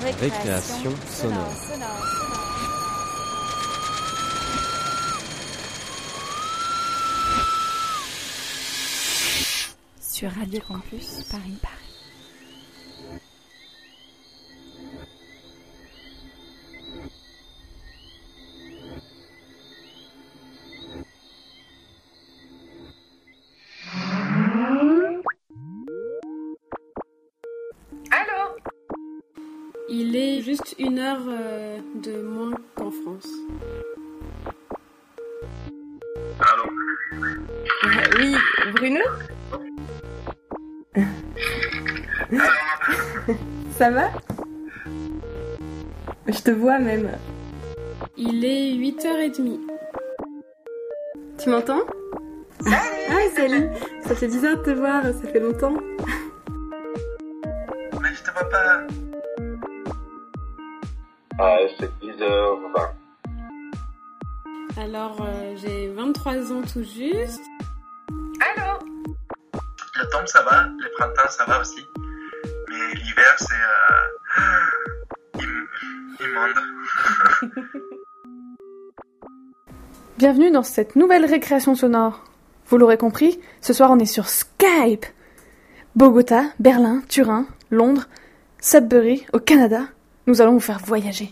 Récréation sonore. Sur Radio Campus Paris Paris. Ça va? Je te vois même. Il est 8h30. Tu m'entends? Salut Ah, salut Ça fait bizarre de te voir, ça fait longtemps. Mais je te vois pas. Ah, c'est 10h20. Alors, euh, j'ai 23 ans tout juste. Allô? L'automne ça va, le printemps ça va aussi? Bienvenue dans cette nouvelle récréation sonore. Vous l'aurez compris, ce soir on est sur Skype. Bogota, Berlin, Turin, Londres, Sudbury, au Canada. Nous allons vous faire voyager.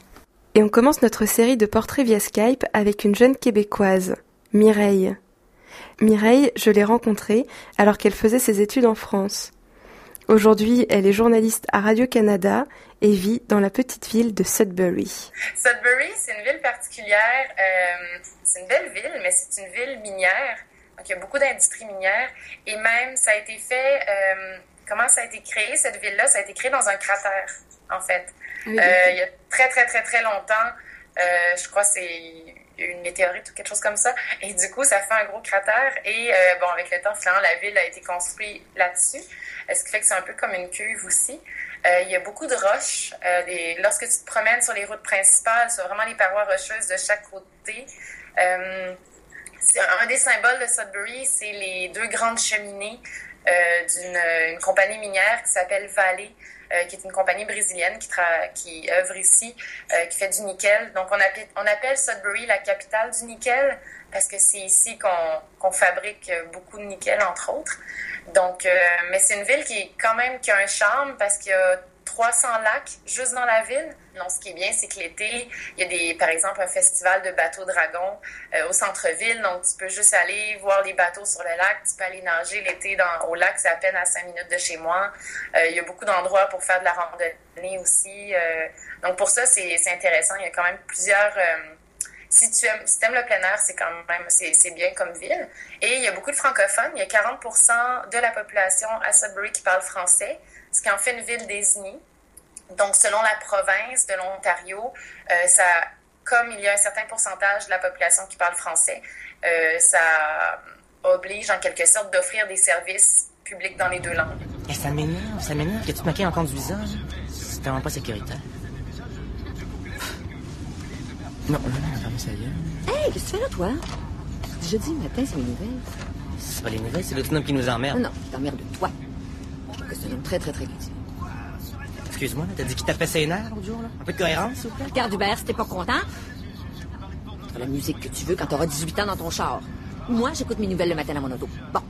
Et on commence notre série de portraits via Skype avec une jeune québécoise, Mireille. Mireille, je l'ai rencontrée alors qu'elle faisait ses études en France. Aujourd'hui, elle est journaliste à Radio-Canada et vit dans la petite ville de Sudbury. Sudbury, c'est une ville particulière. euh, c'est une belle ville, mais c'est une ville minière. Donc, il y a beaucoup d'industries minières. Et même, ça a été fait. euh, comment ça a été créé, cette ville-là? Ça a été créé dans un cratère, en fait. Ah oui, Euh, il y a très, très, très, très longtemps. euh, je crois que c'est une météorite ou quelque chose comme ça. Et du coup, ça fait un gros cratère. Et euh, bon, avec le temps, finalement, la ville a été construite là-dessus. Euh, Ce qui fait que c'est un peu comme une cuve aussi. Euh, il y a beaucoup de roches. Lorsque tu te promènes sur les routes principales, c'est vraiment les parois rocheuses de chaque côté. Un des symboles de Sudbury, c'est les deux grandes cheminées d'une une compagnie minière qui s'appelle Vale, euh, qui est une compagnie brésilienne qui, œuvre ici, euh, qui fait du nickel. Donc, on appelle, on appelle Sudbury la capitale du nickel parce que c'est ici qu'on fabrique beaucoup de nickel, entre autres. Donc, euh, mais c'est une ville qui est quand même qui a un charme parce qu'il y a 300 lacs juste dans la ville. Donc, ce qui est bien, c'est que l'été, il y a des, par exemple, un festival de bateaux dragons euh, au centre-ville. Donc, tu peux juste aller voir les bateaux sur le lac. Tu peux aller nager l'été au lac, c'est à peine à 5 minutes de chez moi. Euh, il y a beaucoup d'endroits pour faire de la randonnée aussi. Euh, donc, pour ça, c'est intéressant. Il y a quand même plusieurs... si tu aimes, si aimes le plein air, c'est quand même c'est c'est bien comme ville. Et il y a beaucoup de francophones. Il y a 40 de la population à Sudbury qui parle français, ce qui en fait une ville désignée. Donc, selon la province de l'Ontario, euh, ça, comme il y a un certain pourcentage de la population qui parle français, euh, ça oblige en quelque sorte d'offrir des services publics dans les deux langues. Eh, ça m'énerve, ça m'énerve que tu te maquilles en conduisant. C'est vraiment pas sécuritaire. Non, non, non, ferme gueule. Hey, qu'est-ce que tu fais là, toi? J'ai dit, matin, c'est mes nouvelles. C'est pas les nouvelles, c'est l'autre homme qui nous emmerde. Non, non, t'emmerde de toi. Trouve que c'est un homme très, très, très gentil. Excuse-moi, t'as dit qu'il tapait ses nerfs l'autre jour, là? Un peu de cohérence, s'il vous plaît? Regarde, Hubert, si t'es pas content, tu feras la musique que tu veux quand t'auras 18 ans dans ton char. Moi, j'écoute mes nouvelles le matin à mon auto. Bon,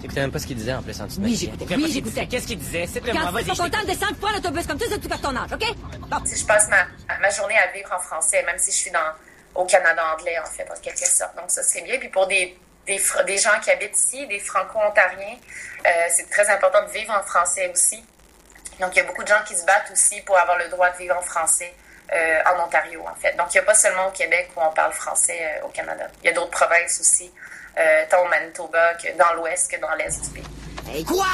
T'écoutais même pas ce qu'il disait en plus en dessous de Oui, j'écoutais. Oui, j'écoutais. Qu'est-ce qu'il disait? C'est quand vas-y. tu pas content, t'écoute. descends pas l'autobus comme tout, c'est tout à ton âge, OK? Bon. Si je passe ma, ma journée à vivre en français, même si je suis dans, au Canada anglais, en fait, en quelque sorte. Donc, ça, c'est bien. Puis pour des, des, gens qui habitent ici, des franco-ontariens, euh, c'est très important de vivre en français aussi. Donc, il y a beaucoup de gens qui se battent aussi pour avoir le droit de vivre en français euh, en Ontario, en fait. Donc, il n'y a pas seulement au Québec où on parle français euh, au Canada. Il y a d'autres provinces aussi, euh, tant au Manitoba que dans l'ouest que dans l'est du pays. Hey, Quoi?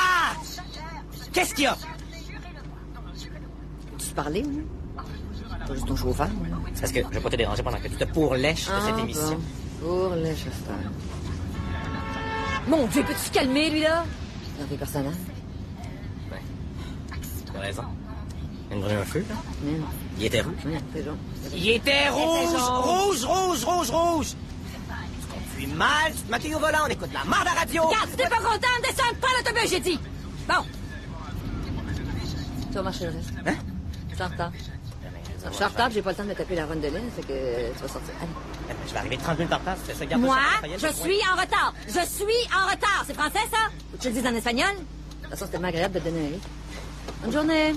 Qu'est-ce qu'il y a? tu parler, ou? Pas juste ton chauffeur, parce que je vais pas te déranger pendant que tu te pourlèches de cette Ah, émission. bon. Pour les. Mon Dieu, peux-tu te calmer, lui, là? Dans tes personnages. T'as raison. Il me un feu, là. Non, Il était rouge. ouais, c'est genre. Il était rouge, rouge, rouge, rouge, rouge. Tu conduis mal, tu te maquilles au volant, on écoute la marde à radio. Regarde, si t'es pas content, descends pas l'autobus, j'ai dit! Bon, Tu vas marcher le reste. Hein? Je suis en retard. Je suis en retard, j'ai pas le temps de me taper la ronde de laine, fait que tu vas sortir. Allez. Je vais arriver 30 minutes en retard, c'est ça, garde Moi, je suis en retard. Je suis en retard. C'est français, ça? Ou tu le dis en espagnol? De toute façon, c'est tellement agréable de te donner un livre. Bonne journée.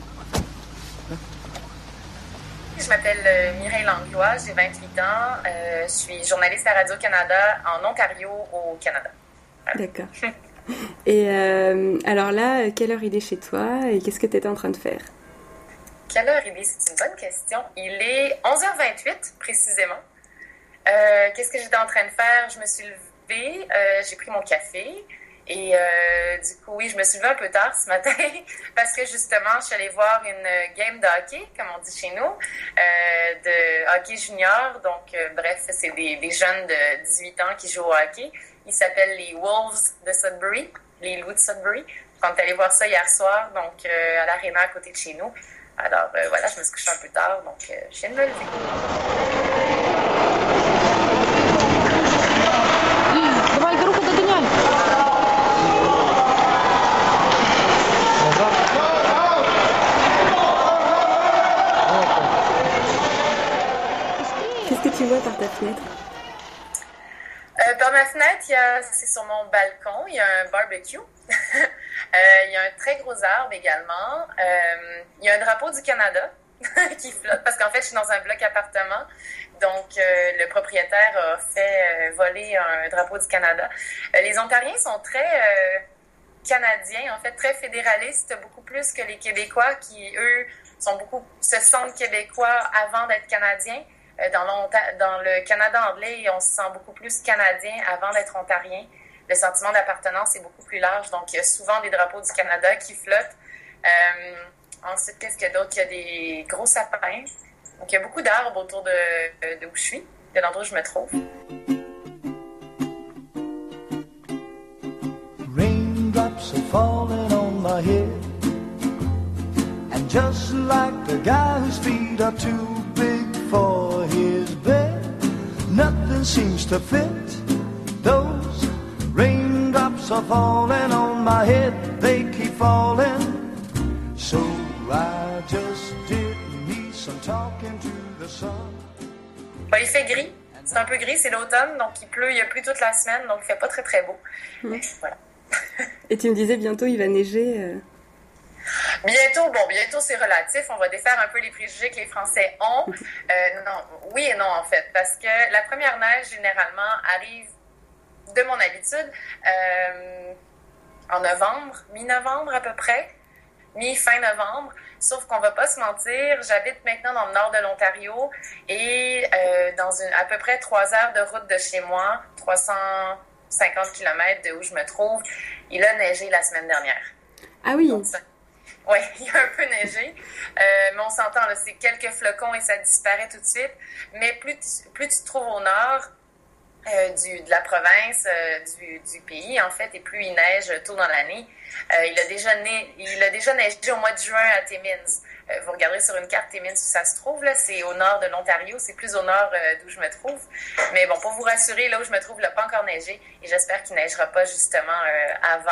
Je m'appelle euh, Mireille Langlois, j'ai 28 ans. Euh, je suis journaliste à Radio-Canada en Ontario, au Canada. D'accord. Et euh, alors là, quelle heure il est chez toi et qu'est-ce que tu étais en train de faire? Quelle heure il est? C'est une bonne question. Il est 11h28 précisément. Euh, Qu'est-ce que j'étais en train de faire? Je me suis levée, euh, j'ai pris mon café et euh, du coup, oui, je me suis levée un peu tard ce matin parce que justement, je suis allée voir une game de hockey, comme on dit chez nous, de hockey junior. Donc, bref, c'est des, jeunes de 18 ans qui jouent au hockey. Ils s'appellent les Wolves de Sudbury, les Loups de Sudbury. On est allé voir ça hier soir, donc à l'aréna à côté de chez nous. Alors euh, voilà, je me suis couchée un peu tard, donc euh, je viens de me lever. Qu'est-ce que tu vois par ta fenêtre? Euh, par ma fenêtre, c'est sur mon balcon, il y a un barbecue. Euh, il y a un très gros arbre également. Euh, il y a un drapeau du Canada qui flotte parce qu'en fait, je suis dans un bloc appartement. Donc, euh, le propriétaire a fait voler un drapeau du Canada. Les Ontariens sont très canadiens, en fait, très fédéralistes, beaucoup plus que les Québécois qui, eux, sont beaucoup, se sentent Québécois avant d'être Canadiens. Dans le Canada anglais, on se sent beaucoup plus Canadien avant d'être Ontarien. Le sentiment d'appartenance est beaucoup plus large, donc il y a souvent des drapeaux du Canada qui flottent. Euh, ensuite, qu'est-ce qu'il y a d'autre? Il y a des gros sapins. Donc, il y a beaucoup d'arbres autour de, où je suis, de l'endroit où je me trouve. Raindrops are falling on my head. And just like the guy whose feet are too big for his bed, nothing seems to fit. Those raindrops are falling on my head, they keep falling. So I just did me some talking to the sun. Bon, il fait gris. C'est un peu gris, c'est l'automne, donc il pleut, il y a plu toute la semaine, donc il fait pas très très beau. Mais Voilà. Et tu me disais bientôt il va neiger. euh. Bientôt, bon, bientôt c'est relatif. On va défaire un peu les préjugés que les Français ont. Euh, non, oui et non en fait, parce que la première neige généralement arrive de mon habitude euh, en novembre, mi-novembre à peu près, mi-fin novembre. Sauf qu'on va pas se mentir, j'habite maintenant dans le nord de l'Ontario et euh, dans une, à peu près trois heures de route de chez moi, 350 km de où je me trouve, il a neigé la semaine dernière. Ah oui. Oui, il a un peu neigé, euh, mais on s'entend, c'est quelques flocons et ça disparaît tout de suite. Mais plus tu, plus tu te trouves au nord euh, du, de la province, euh, du, du pays, en fait, et plus il neige tôt dans l'année. Euh, il, a déjà né, il a déjà neigé au mois de juin à Timmins. Vous regarderez sur une carte Timmins où ça se trouve, là, c'est au nord de l'Ontario, c'est plus au nord d'où je me trouve. Mais bon, pour vous rassurer, là où je me trouve, il n'a pas encore neigé et j'espère qu'il neigera pas justement avant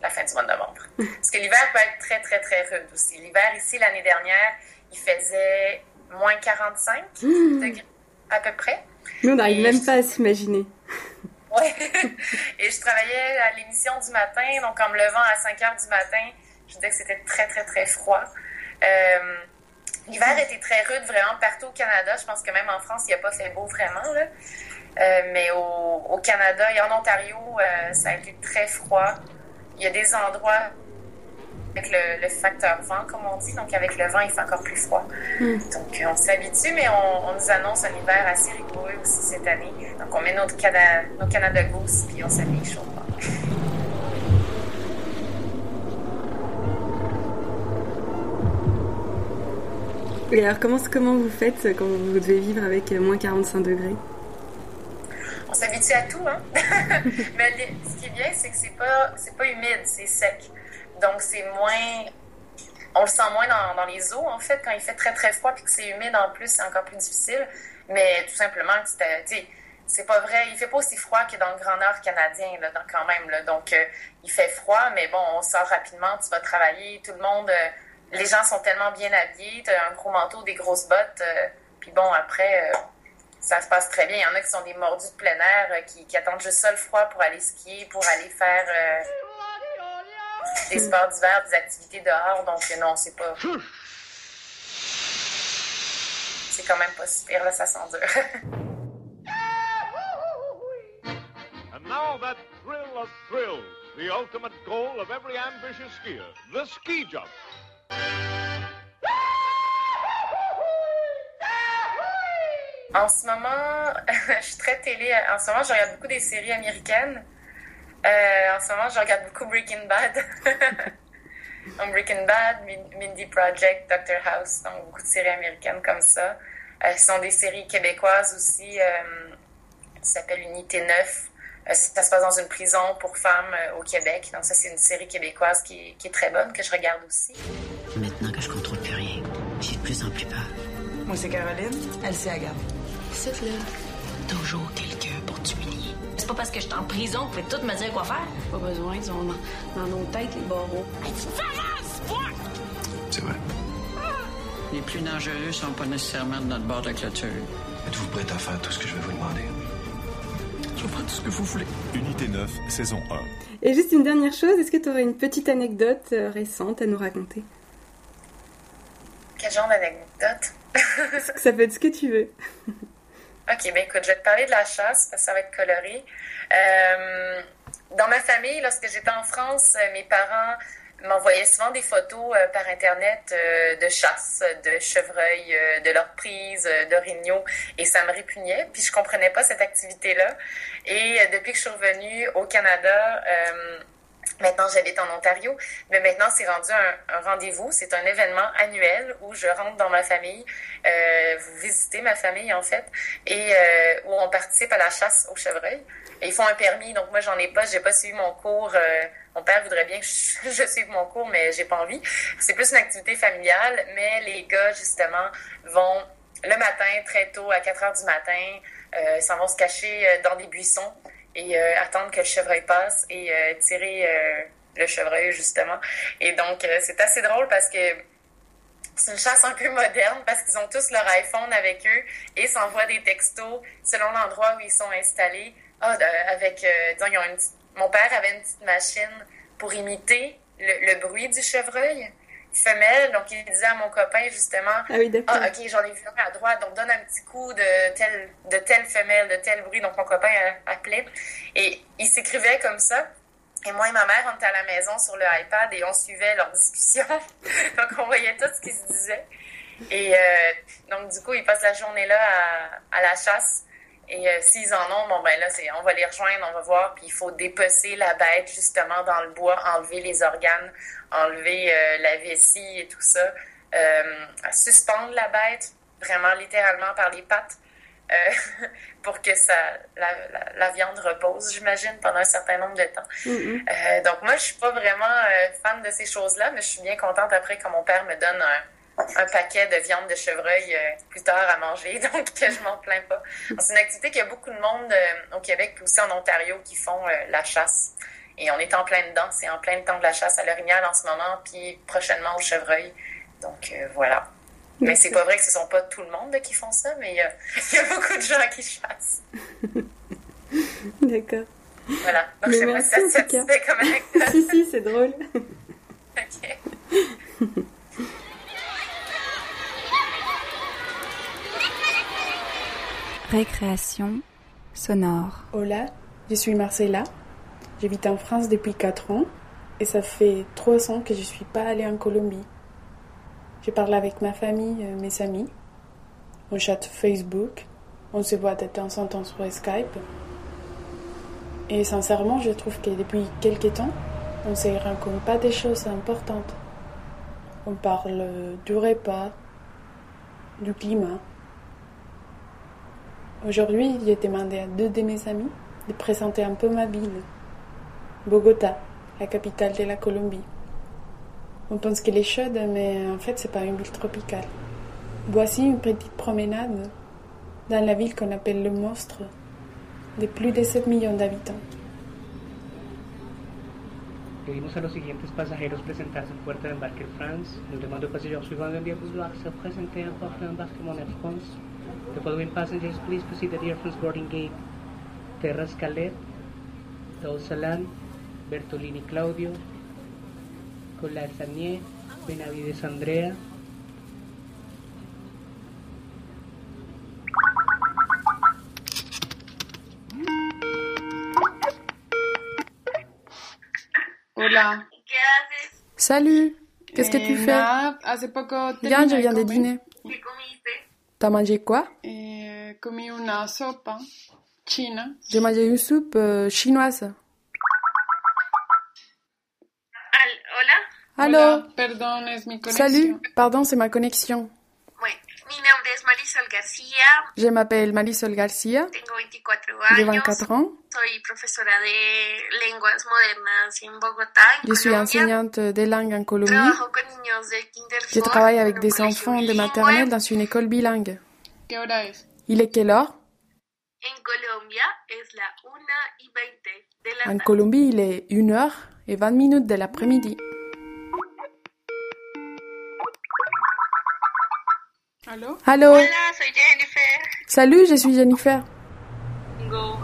la fin du mois de novembre. Parce que l'hiver peut être très, très, très rude aussi. L'hiver, ici, l'année dernière, il faisait moins 45 degrés à peu près. Nous on n'arrive même je- pas à s'imaginer. Ouais. Et je travaillais à l'émission du matin, donc en me levant à 5 heures du matin, je disais que c'était très, très, très froid. Euh, L'hiver était très rude vraiment partout au Canada. Je pense que même en France, il n'a pas fait beau vraiment. Là. Euh, mais au, au Canada et en Ontario, euh, ça a été très froid. Il y a des endroits avec le, le facteur vent, comme on dit. Donc, avec le vent, il fait encore plus froid. Donc, euh, on s'habitue, mais on, on nous annonce un hiver assez rigoureux aussi cette année. Donc, on met notre Cana- nos Canada Goose, puis on s'habille chaudement. Et alors comment, comment vous faites quand vous devez vivre avec moins 45 degrés? On s'habitue à tout, hein? Mais ce qui est bien, c'est que c'est pas, c'est pas humide, c'est sec. Donc, c'est moins. On le sent moins dans, les eaux, en fait, quand il fait très, très froid puis que c'est humide en plus, c'est encore plus difficile. Mais tout simplement, tu c'est pas vrai. Il fait pas aussi froid que dans le Grand Nord canadien, là, quand même. Là. Donc, euh, il fait froid, mais bon, on sort rapidement, tu vas travailler. Tout le monde, euh, les gens sont tellement bien habillés, t'as un gros manteau, des grosses bottes, euh, puis bon, après, ça se passe très bien. Il y en a qui sont des mordus de plein air, qui, qui attendent juste ça le froid pour aller skier, pour aller faire des sports d'hiver, des activités dehors. Donc, euh, non, c'est pas. C'est quand même pas super, là, ça s'endure. And now that thrill of thrills, the ultimate goal of every ambitious skier, the ski jump. En ce moment, je suis très télé. En ce moment, je regarde beaucoup des séries américaines. Euh, en ce moment, je regarde beaucoup Breaking Bad. donc, Breaking Bad, Min- Mindy Project, Doctor House, donc beaucoup de séries américaines comme ça. Euh, ce sont des séries québécoises aussi, euh, qui s'appelle Unité 9. Euh, ça se passe dans une prison pour femmes euh, au Québec. Donc, ça, c'est une série québécoise qui, est- qui est très bonne, que je regarde aussi. Maintenant que je contrôle plus rien, j'ai de plus en plus peur. Moi, c'est Caroline. Elle, c'est Agathe. C'est là. Toujours quelqu'un pour t'humilier. Pas parce que je suis en prison que vous pouvez tout me dire quoi faire. Pas besoin, ils ont dans, dans nos têtes les barreaux. C'est vrai. Les plus dangereux sont pas nécessairement de notre bord de clôture. Êtes-vous prête à faire tout ce que je vais vous demander? Je ferai tout ce que vous voulez. Unité 9, saison 1. Et juste une dernière chose, est-ce que tu aurais une petite anecdote euh, récente à nous raconter? Quel genre d'anecdote? Ça peut être ce que tu veux. OK, ben écoute, je vais te parler de la chasse parce que ça va être coloré. Euh, dans ma famille, lorsque j'étais en France, euh, mes parents m'envoyaient souvent des photos euh, par Internet de chasse, de chevreuils, de leur prise, d'orignaux, et ça me répugnait, puis je comprenais pas cette activité-là. Et depuis que je suis revenue au Canada, Maintenant, j'habite en Ontario, mais maintenant, c'est rendu un, rendez-vous. C'est un événement annuel où je rentre dans ma famille, euh, vous visitez ma famille, en fait, et euh, où on participe à la chasse au chevreuil. Ils font un permis, donc moi, j'en ai pas, j'ai pas suivi mon cours. euh, mon père voudrait bien que je, suive mon cours, mais j'ai pas envie. C'est plus une activité familiale, mais les gars, justement, vont le matin, très tôt, à 4 heures du matin, euh, s'en vont se cacher dans des buissons et euh, attendre que le chevreuil passe et euh, tirer euh, le chevreuil justement. Et donc c'est assez drôle parce que c'est une chasse un peu moderne parce qu'ils ont tous leur iPhone avec eux et s'envoient des textos selon l'endroit où ils sont installés. Ah, avec, euh, disons, ils ont une petite- mon père avait une petite machine pour imiter le bruit du chevreuil femelle. Donc, il disait à mon copain, justement, Ah oui, d'accord. ah, ok, j'en ai vu un à droite, donc donne un petit coup de telle, de telle femelle, de tel bruit. Donc, mon copain appelait. Et il s'écrivait comme ça. Et moi et ma mère, on était à la maison sur le iPad et on suivait leur discussion. donc, on voyait tout ce qu'ils se disaient. Et euh, donc, du coup, ils passent la journée là à, à la chasse. Et euh, s'ils en ont, bon, ben là, c'est, on va les rejoindre, on va voir. Puis il faut dépecer la bête, justement, dans le bois, enlever les organes, enlever euh, la vessie et tout ça. Euh, suspendre la bête, vraiment littéralement par les pattes, pour que ça, la, la, la viande repose, j'imagine, pendant un certain nombre de temps. Mhm. Euh, donc moi, je suis pas vraiment fan de ces choses-là, mais je suis bien contente après quand mon père me donne un, un paquet de viande de chevreuil euh, plus tard à manger, donc je m'en plains pas. C'est une activité qu'il y a beaucoup de monde euh, au Québec aussi en Ontario qui font euh, la chasse. Et on est en plein dedans, c'est en plein temps de la chasse à l'orignal en ce moment, puis prochainement au chevreuil. Donc euh, voilà. Mais c'est pas vrai que ce sont pas tout le monde qui font ça, mais il y a, il y a beaucoup de gens qui chassent. D'accord. Voilà. Donc Mais je sais pas si ça te comme si, si, c'est drôle. Ok. Récréation sonore. Hola, je suis Marcella. J'habite en France depuis 4 ans et ça fait 3 ans que je suis pas allée en Colombie. Je parle avec ma famille, euh, mes amis. On chatte Facebook. On se voit de temps en temps sur Skype. Et sincèrement, je trouve que depuis quelques temps, on se raconte pas des choses importantes. On parle du repas, du climat. Aujourd'hui, j'ai demandé à deux de mes amis de présenter un peu ma ville, Bogota, la capitale de la Colombie. On pense qu'elle est chaude, mais en fait, c'est pas une ville tropicale. Voici une petite promenade dans la ville qu'on appelle le monstre, de plus de 7 millions d'habitants. Pedimos a los siguientes pasajeros presentarse en puerta de embarque France. Nous demandons aux passagers suivants de bien vouloir se présenter en porte d'embarquement Air France. The following passengers please proceed at the Air France boarding gate. Terra Scalet, Salan, Bertolini Claudio, Collar Sanier, Benavides Andrea, Hola. ¿Qué haces? Salut Qu'est-ce que tu Eh, fais nada, hace poco Regarde, je viens de comer. dîner. T'as mangé quoi? China. J'ai mangé une soupe euh, chinoise. Allô? Hola, perdón, es mi conexión. Salut Pardon, c'est ma connexion. Bueno, mi nombre es Marisol García, Je m'appelle Marisol tengo 24 j'ai años. 24 ans. Soy profesora de lenguas modernas en Bogotá, en Je suis Colombia. enseignante des langues en Colombie. Je travaille avec des enfants de maternelle dans une école bilingue. Il est quelle heure? En Colombia es la 1 y 20 de la En tarde. Colombie, il est 1h et 20 minutes de l'après-midi. Allô? Hola, soy Jennifer. Salut, je suis Jennifer. Tengo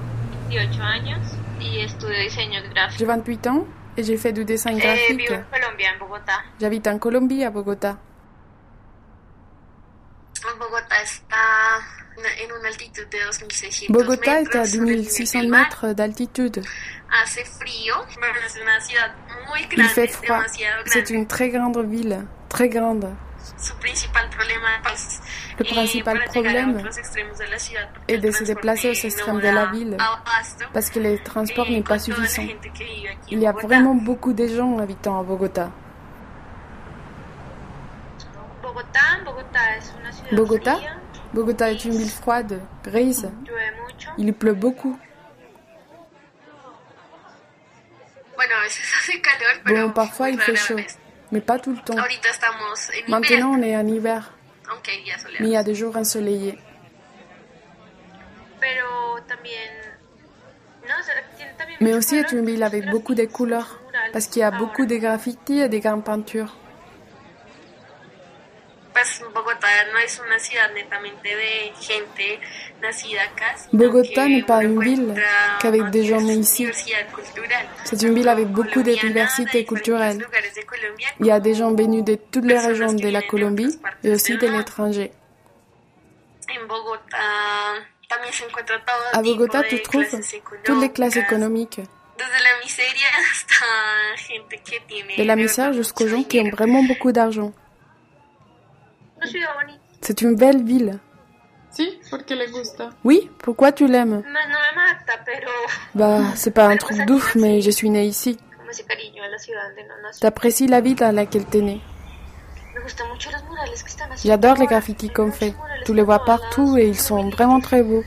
18 años y estudio diseño gráfico. J'ai 28 ans et j'ai fait du dessin Eh, graphique. J'habite en Colombie, à Bogota. Bogotá está en una altitud de 2600 Bogota est à sobre el nivel 2600 del mar. mètres d'altitude. Il fait froid. C'est une très grande ville, très grande. Su principal problema es problème est de se déplacer aux extrêmes de la ville parce que le transport Eh, n'est pas suffisant. Il y a vraiment beaucoup de gens habitant à Bogota. Bogota Bogota est une ville froide, grise. Il pleut beaucoup. Bon, parfois il fait chaud. Mais pas tout le temps. Maintenant, on est en hiver, mais il y a des jours ensoleillés. Mais aussi est une ville avec beaucoup de couleurs, parce qu'il y a beaucoup de graffitis et de grandes peintures. Pues Bogotá no es una ciudad netamente de gente nacida acá. sino Bogotá que n'est pas une ville qu'avec des gens nés ici. C'est une ville avec beaucoup de diversité culturelle. Il y a des gens venus de toutes les régions de la Colombie et aussi de l'étranger. Bogotá À de tu trouves toutes les classes économiques, de la misère jusqu'aux gens qui ont vraiment beaucoup d'argent. C'est une belle ville. Sí, porque le gusta. Oui, pourquoi tu l'aimes? Bah, c'est pas un truc d'ouf, mais je suis née ici. T'apprécies la ville dans laquelle t'es née. J'adore les graffitis qu'on fait. Tu les vois partout et ils sont vraiment très beaux.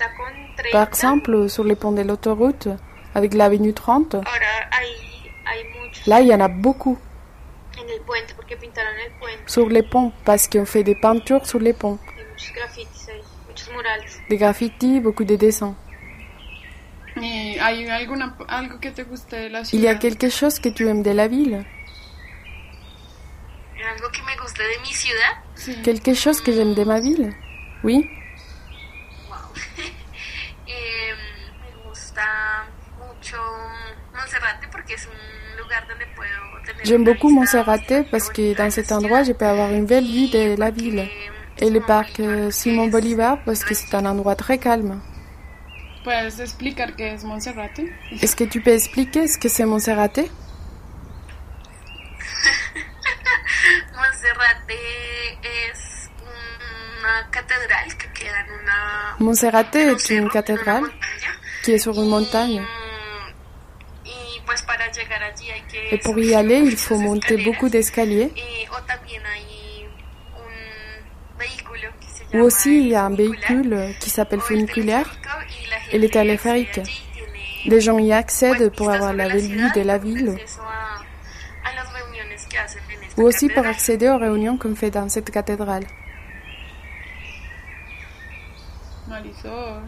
30. Par exemple, sur les ponts de l'autoroute, avec l'avenue 30, Ahora hay, hay muchos là, il y en a beaucoup. En el puente porque pintaron el puente. Sur les ponts, parce qu'on fait des peintures sur les ponts. Hay muchos grafitis ahí, muchos murales. Des graffitis, beaucoup de dessins. ¿Y hay alguna, algo que te guste de la Il y a quelque chose que tu aimes de la ville? Algo que me gusta de mi ciudad, Quelque chose que j'aime de ma ville? Oui eh, me gusta mucho Monserrate porque es un J'aime beaucoup vista Monserrate parce que dans cet endroit, je peux avoir une belle vue de la ville. Et le parc euh, Simon Bolivar parce que c'est un endroit très calme. Est-ce que tu peux expliquer ce que c'est una Monserrate est une cathédrale qui est sur une montagne. y pues para llegar allí hay que Et pour y aller, il faut monter beaucoup d'escaliers. Ou aussi, il y a un véhicule qui s'appelle funiculaire et le téléphérique. Les gens y accèdent pour avoir la vue de la ville ou aussi pour accéder aux réunions qu'on fait dans cette cathédrale. Marisol.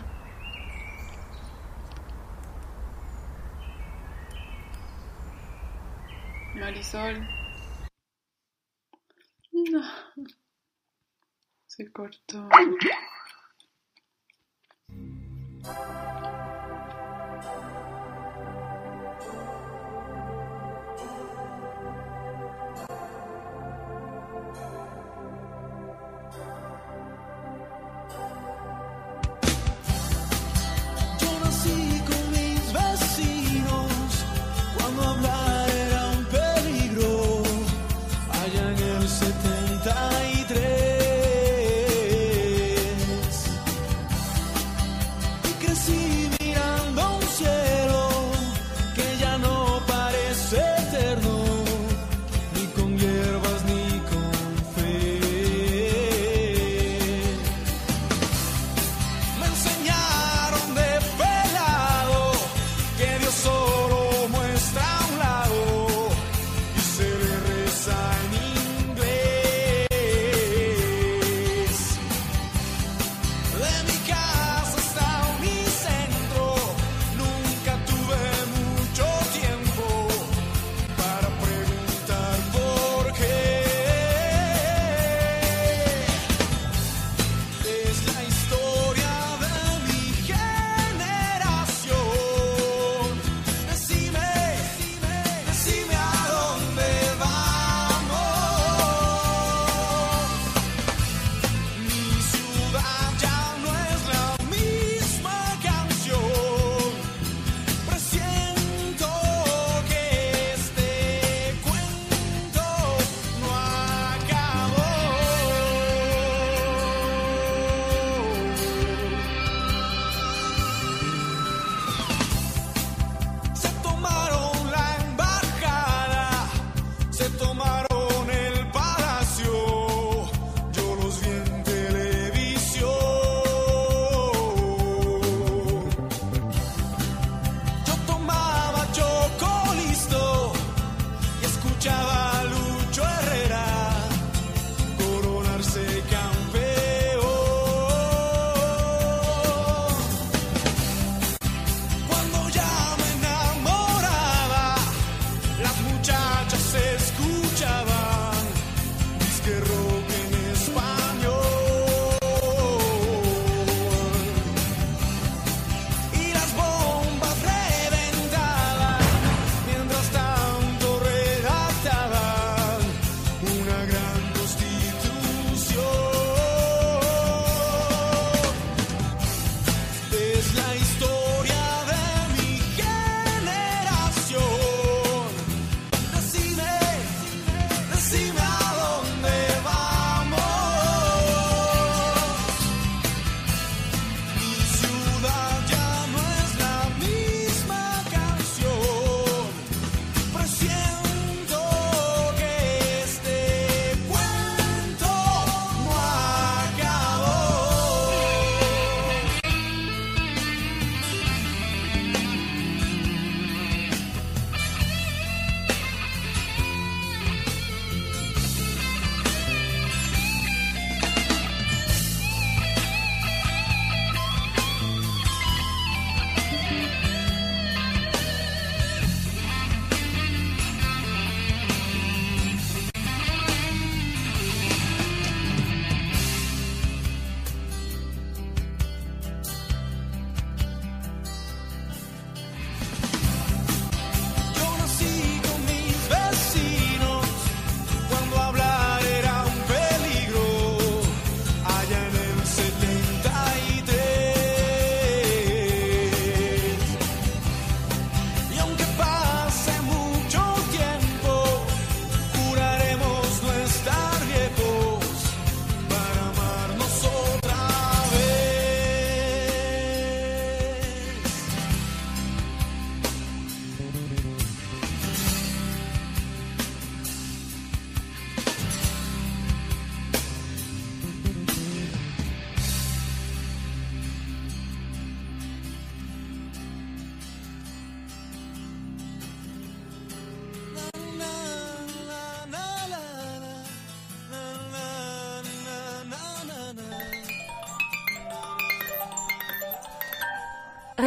Marisol. No. Se cortó.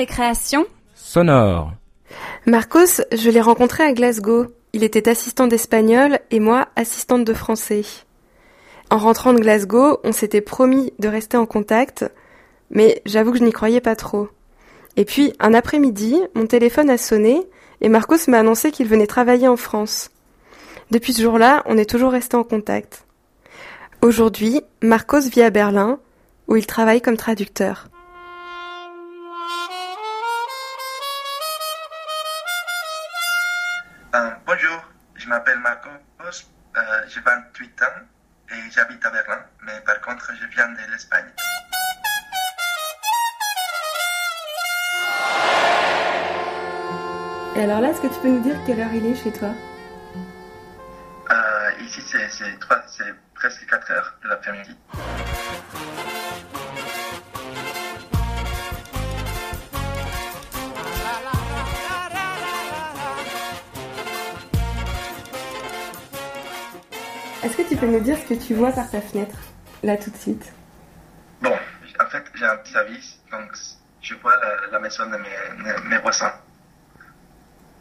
Récréation Sonore. Marcos, je l'ai rencontré à Glasgow. il était assistant d'espagnol et moi assistante de français. En rentrant de Glasgow, on s'était promis de rester en contact, mais j'avoue que je n'y croyais pas trop. Et puis, un après-midi, mon téléphone a sonné et Marcos m'a annoncé qu'il venait travailler en France. Depuis ce jour-là, on est toujours resté en contact. Aujourd'hui, Marcos vit à Berlin, où il travaille comme traducteur. Bonjour, je m'appelle Marcos, euh, j'ai 28 ans et j'habite à Berlin, mais par contre je viens de l'Espagne. Et alors là, est-ce que tu peux nous dire quelle heure il est chez toi? Euh, ici c'est presque 4 heures de l'après-midi. Est-ce que tu peux nous dire ce que tu vois par ta fenêtre, là tout de suite? Bon, en fait j'ai un petit service, donc je vois la, la maison de mes, de mes voisins.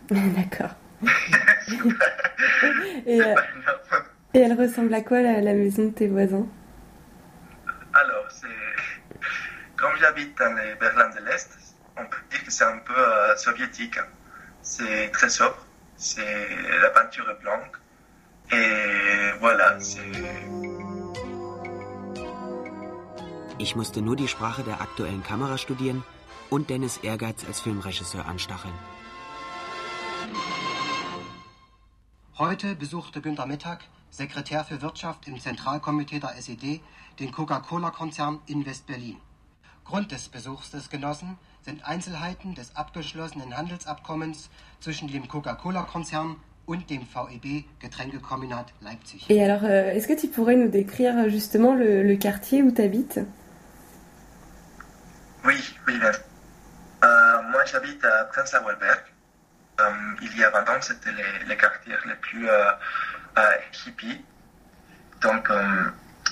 D'accord. et, euh, et elle ressemble à quoi la, la maison de tes voisins? Alors, c'est. Comme j'habite dans les Berlin de l'Est, on peut dire que c'est un peu euh, soviétique. C'est très sobre, c'est la peinture est blanche. Et voilà. Ich musste nur die Sprache der aktuellen Kamera studieren und Dennis Ehrgeiz als Filmregisseur anstacheln. Heute besuchte Günter Mittag, Sekretär für Wirtschaft im Zentralkomitee der SED, den Coca-Cola-Konzern in West-Berlin. Grund des Besuchs des Genossen sind Einzelheiten des abgeschlossenen Handelsabkommens zwischen dem Coca-Cola-Konzern und dem VEB Getränkekombinat Leipzig. Et alors, euh, est-ce que tu pourrais nous décrire euh, justement le, le quartier où tu habites Oui, oui, bien. Euh, moi, j'habite à Prenzlauer Berg. Euh, il y a 20 ans, c'était les, les quartiers les plus euh, euh, hippies. Donc, euh,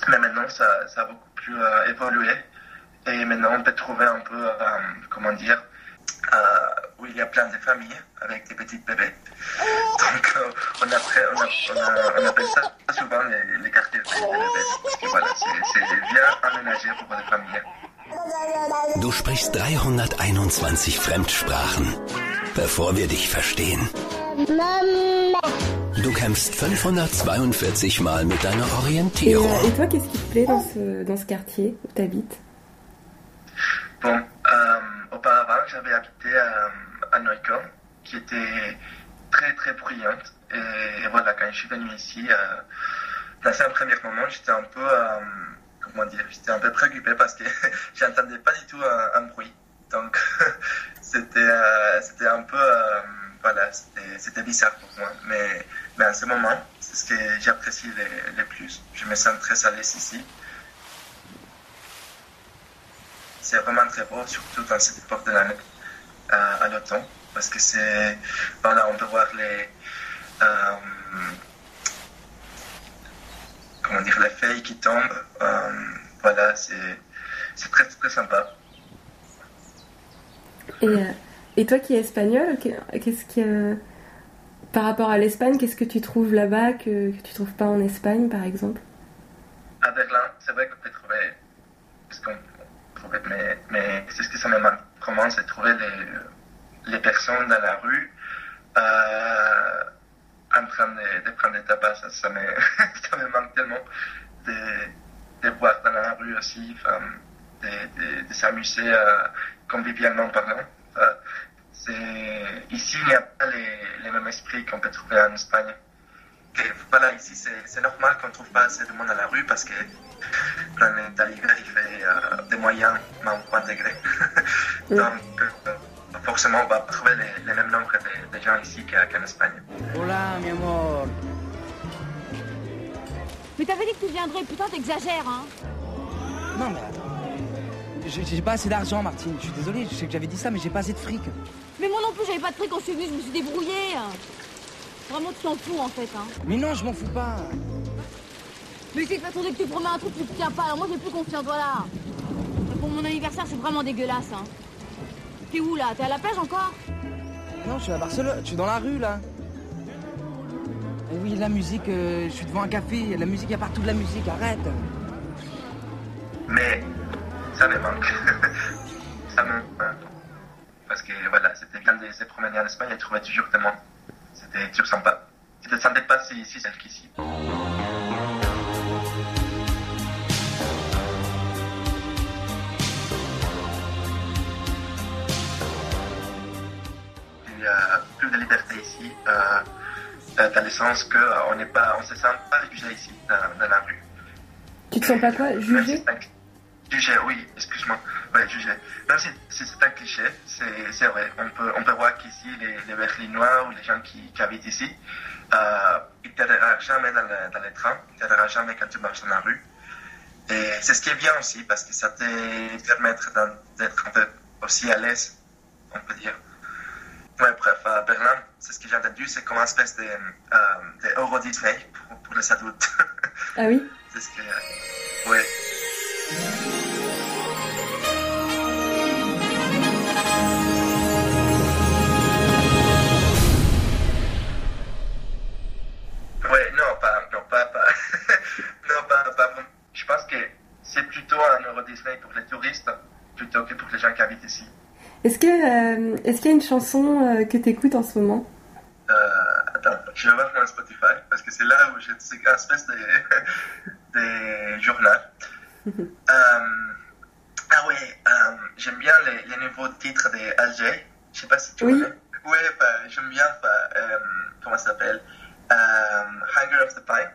mais maintenant, ça, ça a beaucoup plus euh, évolué. Et maintenant, on peut trouver un peu, euh, comment dire, où il y a plein de familles avec des petits bébés. Donc, euh, on, appelle, on, a- on a- on appelle ça souvent les, les quartiers des bébés. Parce que voilà, c'est bien aménagé pour les familles. Du sprichst 321 Fremdsprachen, bevor wir dich verstehen. Du kämpfst 542 Mal mit deiner Orientierung. euh, et toi, qu'est-ce qui te plaît dans ce, dans ce quartier où tu habites Bon, euh, j'avais habité à, à qui était très très bruyante. Et, voilà, quand je suis venu ici, euh, dans un premier moment, j'étais un peu, euh, comment dire, j'étais un peu préoccupé parce que j'entendais pas du tout un, un bruit. Donc, c'était euh, c'était un peu, euh, voilà, c'était bizarre pour moi. Mais, mais en ce moment, c'est ce que j'apprécie le, le plus. Je me sens très à l'aise ici. C'est vraiment très beau, surtout dans cette époque de l'année, euh, à l'automne, parce que c'est, voilà, on peut voir les, euh, comment dire, les feuilles qui tombent, euh, voilà, c'est, c'est très, très sympa. et, et toi qui es espagnol, que- qu'est-ce que, par rapport à l'Espagne, qu'est-ce que tu trouves là-bas que, que tu trouves pas en Espagne, par exemple? À Berlin, c'est vrai qu'on peut trouver ce qu'on mais, mais c'est ce que ça me manque vraiment, c'est trouver les, les personnes dans la rue euh, en train de, prendre des tabac. Ça, ça, me, manque tellement de, de voir dans la rue aussi, enfin, de, de, s'amuser euh, convivialement parlant. Euh, c'est, ici, il n'y a pas les, les mêmes esprits qu'on peut trouver en Espagne que voilà, ici c'est normal qu'on ne trouve pas assez de monde à la rue parce que dans l'hiver il fait euh, des moyens, moins 3 degrés. Donc euh, forcément on va trouver les, les mêmes nombres de, de gens ici qu'en Espagne. Hola, mi amor. Mais t'avais dit que tu viendrais, putain, t'exagères, hein Non, mais attends. J'ai pas assez d'argent, Martine. Je suis désolé, je sais que j'avais dit ça, mais j'ai pas assez de fric. Mais moi non plus, j'avais pas de truc en suivi, je me suis débrouillée. Vraiment, tu t'en fous, en fait, hein. Mais non, je m'en fous pas. Mais c'est de toute façon, dès que tu promets un truc, tu te tiens pas. Alors moi, j'ai plus confiance, voilà. Mais Pour mon anniversaire, c'est vraiment dégueulasse, hein. T'es où, là? T'es à la plage encore? Non, je suis à Barcelone. Je suis dans la rue, là. Et oui, la musique, euh, je suis devant un café, il y a de la musique, il y a partout de la musique, arrête. Mais ça me manque. ça me manque. Parce que voilà, c'était bien de se promener en Espagne et trouver toujours monde. C'était toujours sympa. Je ne sentais pas si, si seul qu'ici. Il y a plus de liberté ici, euh, euh, dans le sens qu'on n'est pas, on se sent pas jugé ici dans, dans la rue. Tu te sens pas quoi? Jugé? Jugé, oui, excuse-moi. Ouais, jugé. Même si, si c'est un cliché, c'est vrai. On peut, on peut voir qu'ici, les, les Berlinois ou les gens qui, qui habitent ici, euh, ils ne t'aideront jamais dans le, dans les trains, ils ne t'aideront jamais quand tu marches dans la rue. Et c'est ce qui est bien aussi, parce que ça te permet d'être un peu aussi à l'aise, on peut dire. Ouais, bref, à Berlin, c'est ce que j'ai entendu, c'est comme une espèce de, euh, de Euro Disney pour, pour les adultes. Ah oui? C'est ce que. Ouais, pas, non, pas, vraiment. Je pense que c'est plutôt un Euro Disney pour les touristes plutôt que pour les gens qui habitent ici. Est-ce que euh, est-ce qu'il y a une chanson euh, que t'écoutes en ce moment? Euh, attends, je vais voir mon Spotify parce que c'est là où j'ai une espèce de, de journal. Euh, ah oui, j'aime bien les, les nouveaux titres de Alger. Je sais pas si tu Oui. connais. Oui, bah, j'aime bien, bah, comment ça s'appelle? Hunger of the Pine.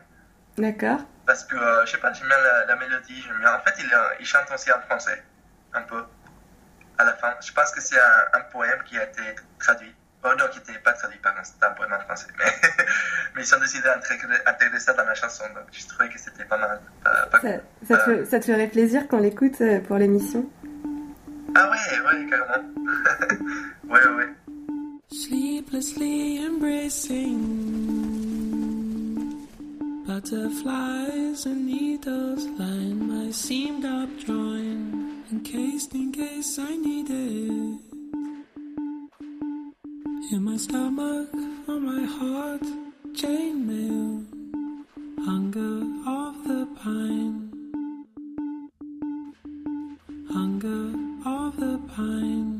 D'accord. Parce que, euh, je sais pas, j'aime bien la, la mélodie, bien. En fait, il, euh, il chante aussi en français, un peu, à la fin. Je pense que c'est un, un poème qui a été traduit. Oh non, qui n'était pas traduit, pardon, c'était un poème en français. Mais, mais ils ont décidé d'intégrer ça dans la chanson, donc je trouvais que c'était pas mal. Pas- pas Ça, te, Euh, ça te ferait plaisir qu'on l'écoute euh, pour l'émission? Ah ouais, ouais, carrément. ouais, ouais, ouais. Sleeplessly embracing butterflies and needles line my seamed up joint, encased in case I need it. In my stomach, on my heart, chainmail, hunger of the pine, hunger of the pine.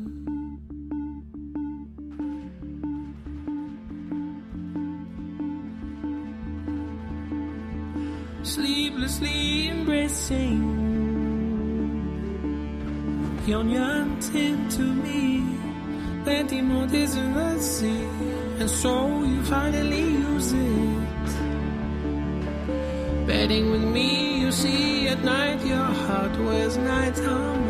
Sleeplessly embracing. Pyongyang to me, Lentimont is in the sea, and so you finally use it. Betting with me, you see at night your heart wears night armor,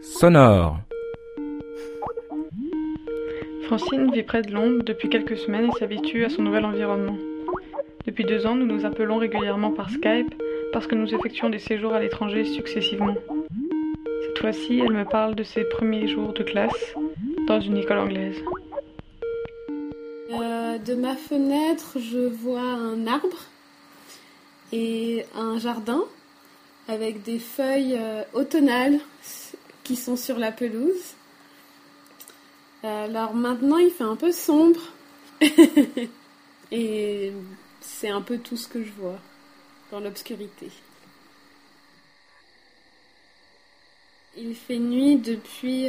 sonore. Francine vit près de Londres depuis quelques semaines et s'habitue à son nouvel environnement. Depuis deux ans, nous nous appelons régulièrement par Skype parce que nous effectuons des séjours à l'étranger successivement. Cette fois-ci, elle me parle de ses premiers jours de classe dans une école anglaise. Euh, de ma fenêtre, je vois un arbre et un jardin avec des feuilles euh, automnales qui sont sur la pelouse. Alors maintenant, il fait un peu sombre et c'est un peu tout ce que je vois dans l'obscurité. Il fait nuit depuis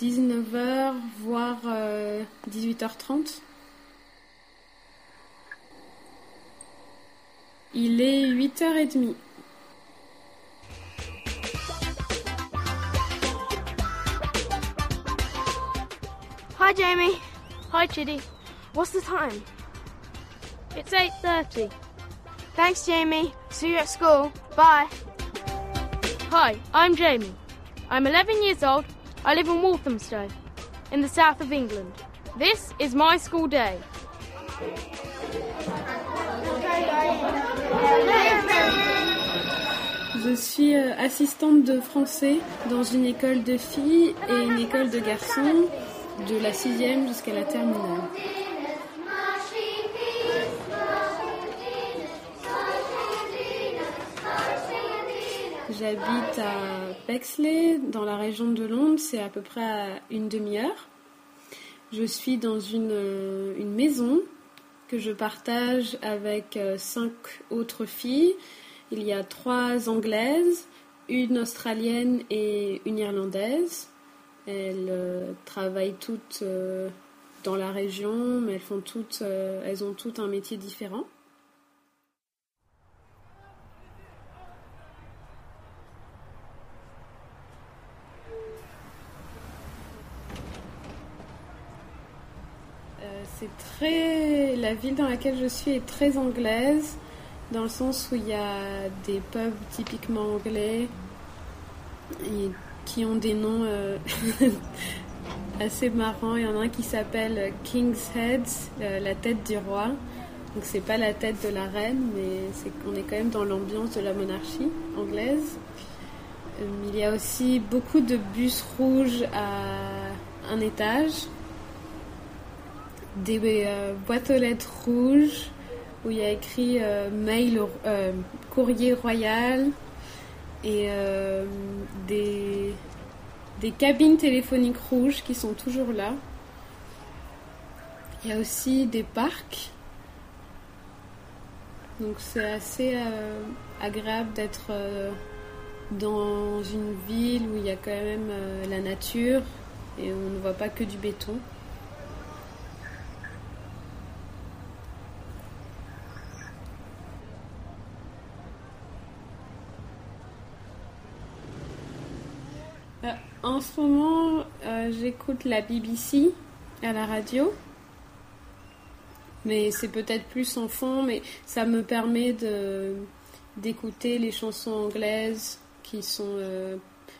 19h, voire euh, 18h30. Il est 8h30. Hi, Jamie. Hi, Chitty. What's the time? It's 8.30. Thanks, Jamie. See you at school. Bye. Hi, I'm Jamie. I'm 11 years old. I live in Walthamstow, in the south of England. This is my school day. Je suis euh, assistante de français dans une école de filles et une école de garçons, de la sixième jusqu'à la terminale. J'habite à Bexley, dans la région de Londres, c'est à peu près à une demi-heure. Je suis dans une, euh, une maison que je partage avec euh, cinq autres filles. Il y a trois anglaises, une australienne et une irlandaise. Elles euh, travaillent toutes euh, dans la région, mais elles, font toutes, euh, elles ont toutes un métier différent. C'est très. La ville dans laquelle je suis est très anglaise, dans le sens où il y a des pubs typiquement anglais qui ont des noms euh, assez marrants. Il y en a un qui s'appelle King's Head, euh, la tête du roi. Donc c'est pas la tête de la reine, mais c'est on est quand même dans l'ambiance de la monarchie anglaise. Euh, il y a aussi beaucoup de bus rouges à un étage des boîtes aux lettres rouges où il y a écrit mail, courrier royal et euh, des, des cabines téléphoniques rouges qui sont toujours là. Il y a aussi des parcs. Donc c'est assez euh, agréable d'être euh, dans une ville où il y a quand même la nature et on ne voit pas que du béton. Euh, en ce moment, euh, j'écoute la BBC à la radio. Mais c'est peut-être plus en fond, mais ça me permet de d'écouter les chansons anglaises qui sont euh,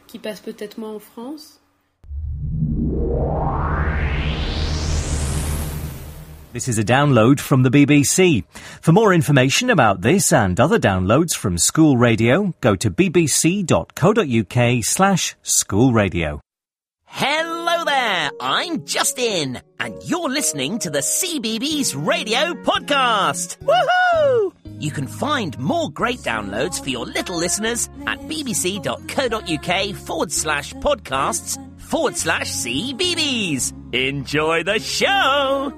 qui passent peut-être moins en France. This is a download from the BBC. For more information about this and other downloads from school radio, go to bbc.co.uk slash school radio. Hello there, I'm Justin, and you're listening to the CBBS Radio Podcast. Woohoo! You can find more great downloads for your little listeners at bbc.co.uk forward slash podcasts forward slash CBBS. Enjoy the show!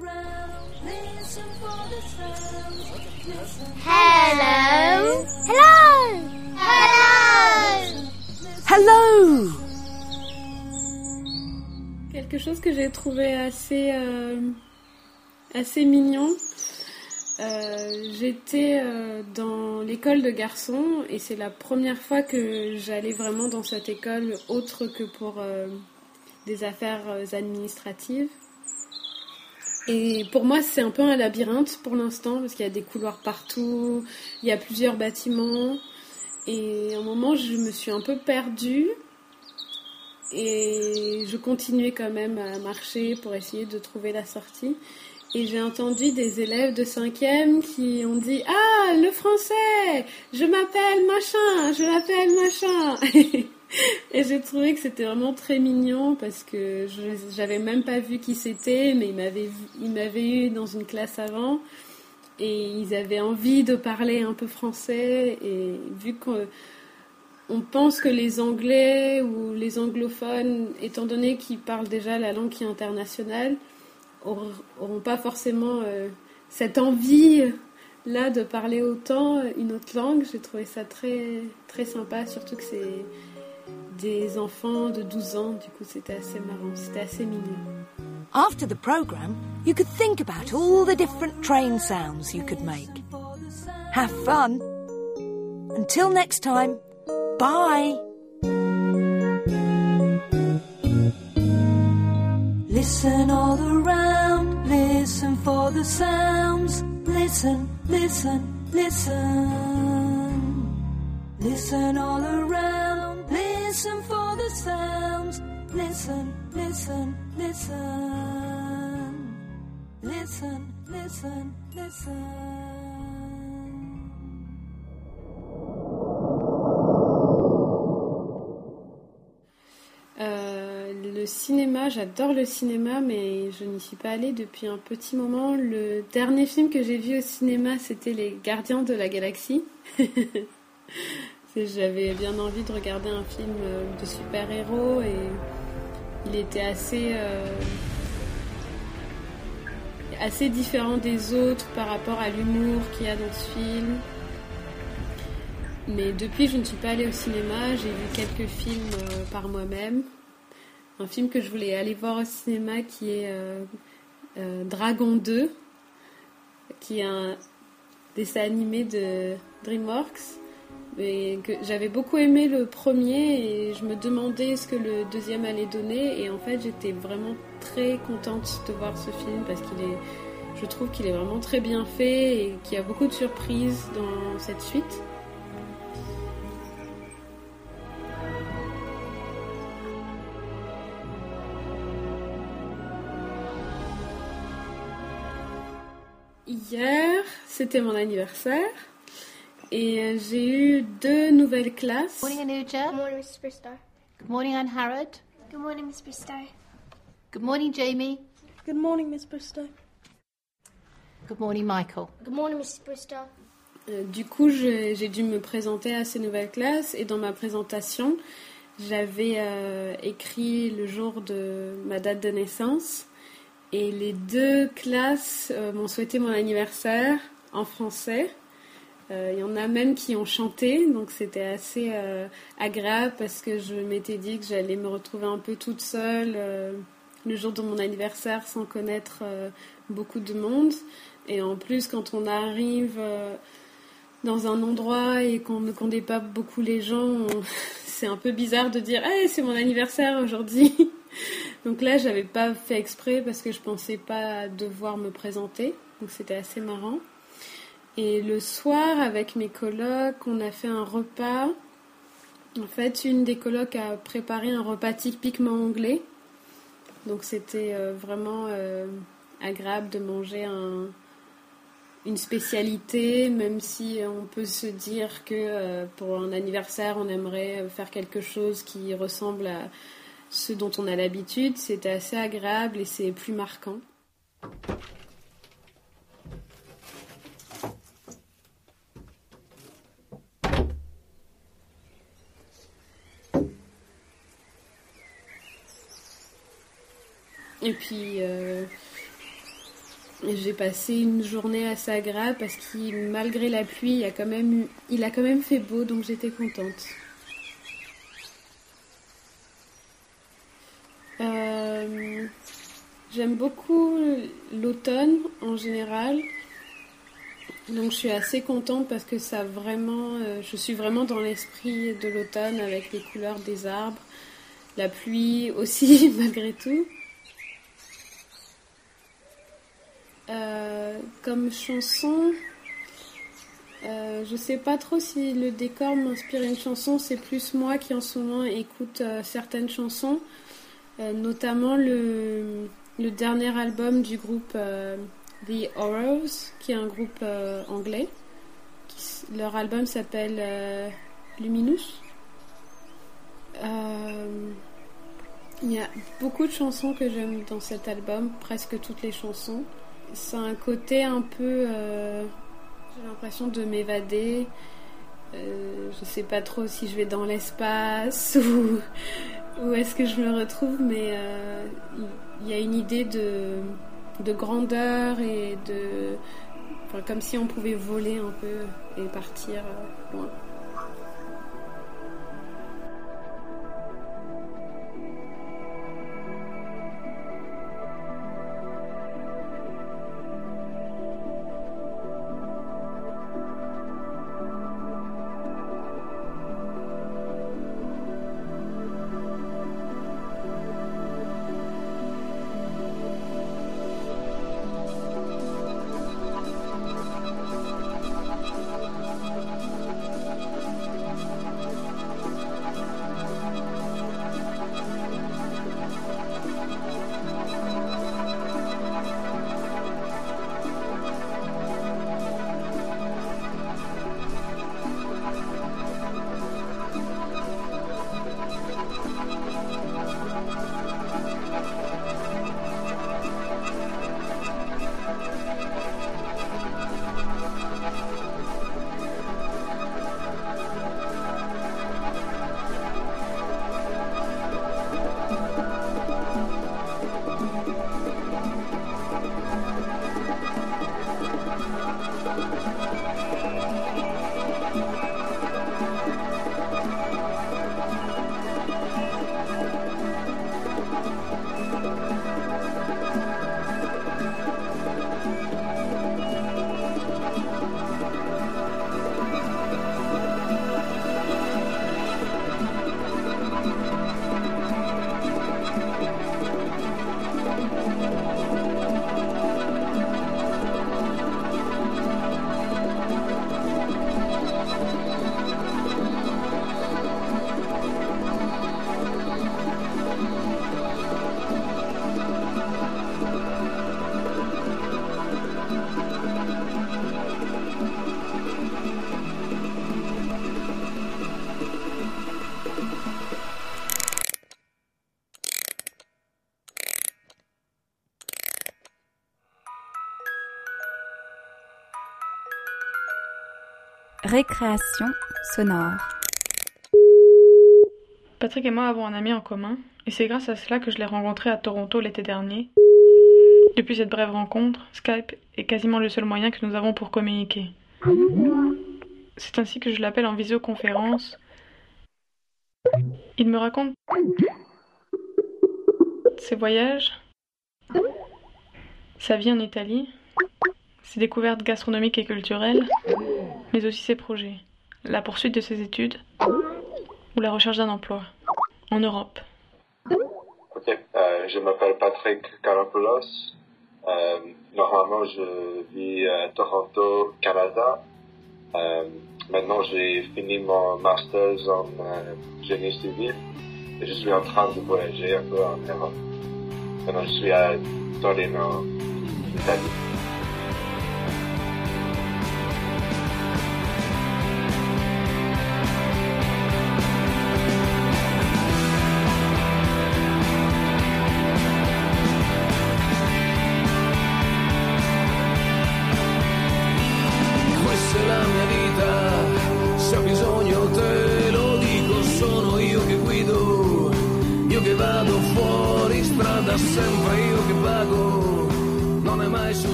Hello. Hello. Hello. Hello Quelque chose que j'ai trouvé assez, euh, assez mignon. Euh, J'étais euh, dans l'école de garçons et c'est la première fois que j'allais vraiment dans cette école autre que pour euh, des affaires administratives. Et pour moi, c'est un peu un labyrinthe pour l'instant, parce qu'il y a des couloirs partout, il y a plusieurs bâtiments. Et à un moment, je me suis un peu perdue. Et je continuais quand même à marcher pour essayer de trouver la sortie. Et j'ai entendu des élèves de cinquième qui ont dit Ah, le français Je m'appelle machin Je m'appelle machin Et j'ai trouvé que c'était vraiment très mignon parce que j'avais même pas vu qui c'était, mais ils m'avaient eu dans une classe avant et ils avaient envie de parler un peu français et vu qu'on on pense que les Anglais ou les anglophones, étant donné qu'ils parlent déjà la langue qui est internationale, aur- auront pas forcément euh, cette envie là de parler autant une autre langue. J'ai trouvé ça très très sympa, surtout que c'est des enfants de 12 ans, du coup c'était assez marrant, c'était assez mignon. After the program, you could think about all the different train sounds you could make. Have fun. Until next time, bye. Listen all around, listen for the sounds. Listen, listen, listen. Listen all around, listen for the sounds. Listen, listen, listen. Listen, listen, listen. Euh, le cinéma, j'adore le cinéma, mais je n'y suis pas allée depuis un petit moment. Le dernier film que j'ai vu au cinéma, c'était Les Gardiens de la Galaxie. J'avais bien envie de regarder un film euh, de super-héros et il était assez, euh, assez différent des autres par rapport à l'humour qu'il y a dans ce film. Mais depuis, je ne suis pas allée au cinéma. J'ai vu quelques films euh, par moi-même. Un film que je voulais aller voir au cinéma qui est Dragon 2, qui est un dessin animé de DreamWorks. Mais que j'avais beaucoup aimé le premier et je me demandais ce que le deuxième allait donner. Et en fait, j'étais vraiment très contente de voir ce film parce qu'il est, je trouve qu'il est vraiment très bien fait et qu'il y a beaucoup de surprises dans cette suite. Hier, c'était mon anniversaire et euh, j'ai eu deux nouvelles classes. Morning, Anuja. Good morning, Mr. Star. Good morning, Anne Harrod. Good morning, Mr. Star. Good morning, Jamie. Good morning, Miss Bristow. Good morning, Michael. Good morning, Mrs. Bristow. Euh, du coup, j'ai dû me présenter à ces nouvelles classes et dans ma présentation, j'avais euh, écrit le jour de ma date de naissance et les deux classes euh, m'ont souhaité mon anniversaire en français. Euh, Il y en a même qui ont chanté, donc c'était assez euh, agréable parce que je m'étais dit que j'allais me retrouver un peu toute seule euh, le jour de mon anniversaire sans connaître euh, beaucoup de monde. Et en plus, quand on arrive euh, dans un endroit et qu'on ne connaît pas beaucoup les gens, c'est un peu bizarre de dire hey, c'est mon anniversaire aujourd'hui. Donc là, j'avais pas fait exprès parce que je pensais pas devoir me présenter. Donc c'était assez marrant. Et le soir, avec mes colocs, on a fait un repas. En fait, une des colocs a préparé un repas typiquement anglais. Donc c'était euh, vraiment euh, agréable de manger un, une spécialité, même si on peut se dire que euh, pour un anniversaire, on aimerait faire quelque chose qui ressemble à ce dont on a l'habitude. C'était assez agréable et c'est plus marquant. Et puis, euh, j'ai passé une journée assez agréable parce que malgré la pluie, il, a quand même il a quand même fait beau, donc j'étais contente. Euh, J'aime beaucoup l'automne en général. Donc je suis assez contente parce que ça vraiment, euh, je suis vraiment dans l'esprit de l'automne avec les couleurs des arbres, la pluie aussi malgré tout. Euh, comme chanson, Euh, je sais pas trop si le décor m'inspire une chanson, c'est plus moi qui en ce moment écoute euh, certaines chansons, euh, notamment le, dernier album du groupe The Horrors, qui est un groupe anglais. Leur album s'appelle Luminous. Il y a beaucoup de chansons que j'aime dans cet album, presque toutes les chansons. C'est un côté un peu. euh, j'ai l'impression de m'évader. Euh, je sais pas trop si je vais dans l'espace ou où est-ce que je me retrouve, mais euh, il y a une idée de, de grandeur et de. comme si on pouvait voler un peu et partir euh, loin. Récréation sonore. Patrick et moi avons un ami en commun, et c'est grâce à cela que je l'ai rencontré à Toronto l'été dernier. Depuis cette brève rencontre, Skype est quasiment le seul moyen que nous avons pour communiquer. C'est ainsi que je l'appelle en visioconférence. Il me raconte ses voyages, sa vie en Italie, ses découvertes gastronomiques et culturelles, mais aussi ses projets, la poursuite de ses études ou la recherche d'un emploi en Europe. Ok, euh, je m'appelle Patrick Karopoulos. Euh, normalement, je vis à Toronto, Canada. Euh, maintenant, j'ai fini mon master en génie civil et je suis en train de voyager un peu en Europe. Maintenant, je suis à Torino, Italie.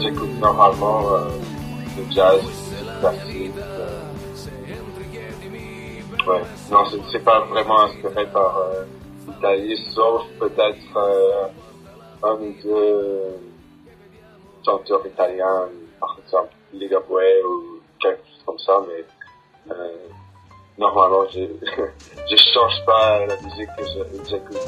J'écoute normalement euh, le jazz classique. euh. Ouais, non, c'est- c'est pas vraiment inspiré par euh, l'Italie, sauf peut-être euh, un ou deux chanteurs italiens, par exemple Ligabue ou quelque chose comme ça, mais normalement je je change pas la musique que je- j'écoute.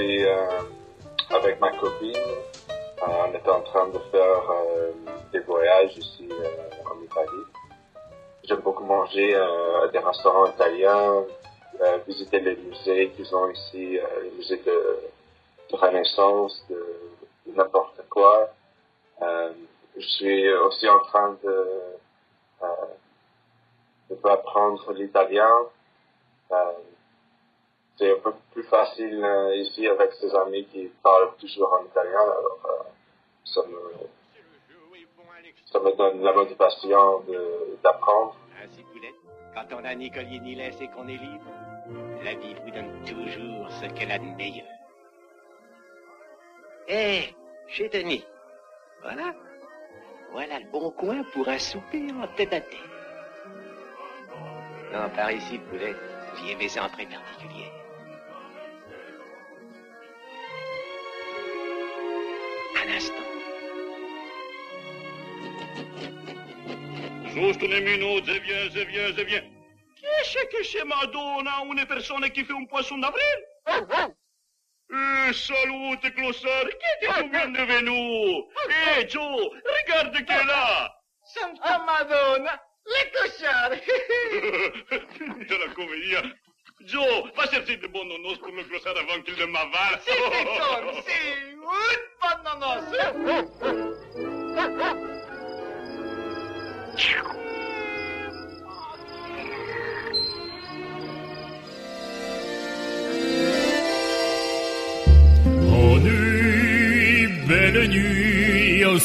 Euh, avec ma copine. On était en train de faire euh, des voyages ici euh, en Italie. J'aime beaucoup manger à des restaurants italiens, visiter les musées qu'ils ont ici, les musées de, Renaissance, de, de n'importe quoi. Je suis aussi en train de, de apprendre l'italien. C'est un peu plus facile euh, ici avec ses amis qui parlent toujours en italien, alors euh, ça me ça me donne la motivation d'apprendre. Ainsi, Poulette, quand on a ni collier ni laisse et qu'on est libre, la vie vous donne toujours ce qu'elle a de meilleur. Hé, chez Denis, voilà. Voilà le bon coin pour un souper en tête à tête. Non, par ici, Poulette, j'y ai mes entrées particulières. Giusto nemmeno, se viens, se viens, se viens. Chi è che c'è Madonna una persona che fa un poisson d'avril? Eh, salute, clossard, qui est-ce que vient de venu? Eh, Joe, regarde qui est là! Santa Madonna, le cochard. De la comédie. Joe, va chercher de bons nonos pour le clossard avant qu'il ne m'avale. Si, Tom, si, un bananas. Oh nuit, belle nuit,